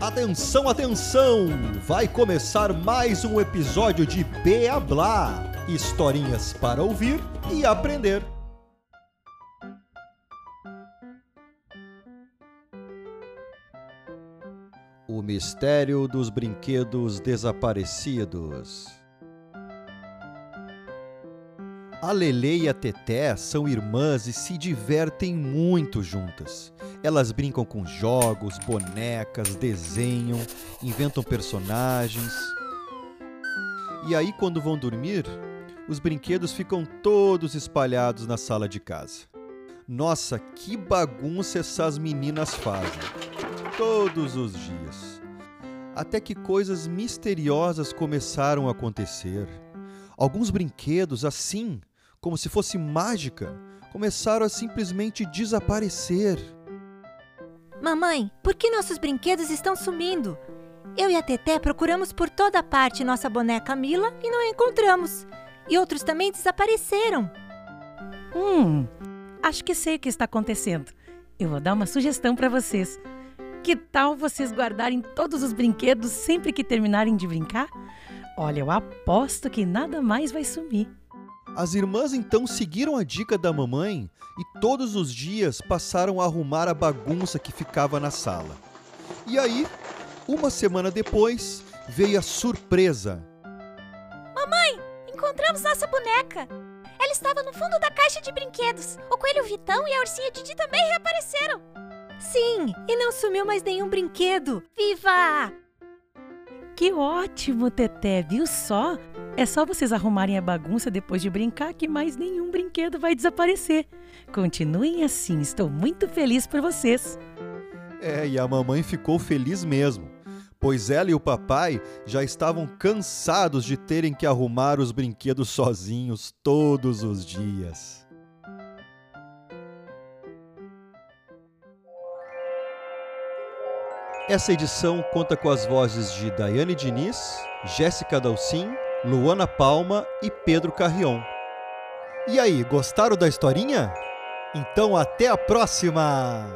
Atenção, atenção! Vai começar mais um episódio de Beablá historinhas para ouvir e aprender. O mistério dos brinquedos desaparecidos. A Lele e a Teté são irmãs e se divertem muito juntas. Elas brincam com jogos, bonecas, desenham, inventam personagens. E aí, quando vão dormir, os brinquedos ficam todos espalhados na sala de casa. Nossa, que bagunça essas meninas fazem! Todos os dias. Até que coisas misteriosas começaram a acontecer. Alguns brinquedos, assim, como se fosse mágica, começaram a simplesmente desaparecer. Mamãe, por que nossos brinquedos estão sumindo? Eu e a Teté procuramos por toda parte nossa boneca Mila e não a encontramos. E outros também desapareceram. Hum, acho que sei o que está acontecendo. Eu vou dar uma sugestão para vocês. Que tal vocês guardarem todos os brinquedos sempre que terminarem de brincar? Olha, eu aposto que nada mais vai sumir. As irmãs então seguiram a dica da mamãe e todos os dias passaram a arrumar a bagunça que ficava na sala. E aí, uma semana depois, veio a surpresa. Mamãe, encontramos nossa boneca! Ela estava no fundo da caixa de brinquedos. O coelho Vitão e a ursinha Didi também reapareceram. Sim, e não sumiu mais nenhum brinquedo. Viva! Que ótimo, Teté, viu só? É só vocês arrumarem a bagunça depois de brincar que mais nenhum brinquedo vai desaparecer. Continuem assim, estou muito feliz por vocês. É, e a mamãe ficou feliz mesmo, pois ela e o papai já estavam cansados de terem que arrumar os brinquedos sozinhos todos os dias. Essa edição conta com as vozes de Daiane Diniz, Jéssica Dalcin, Luana Palma e Pedro Carrion. E aí, gostaram da historinha? Então até a próxima!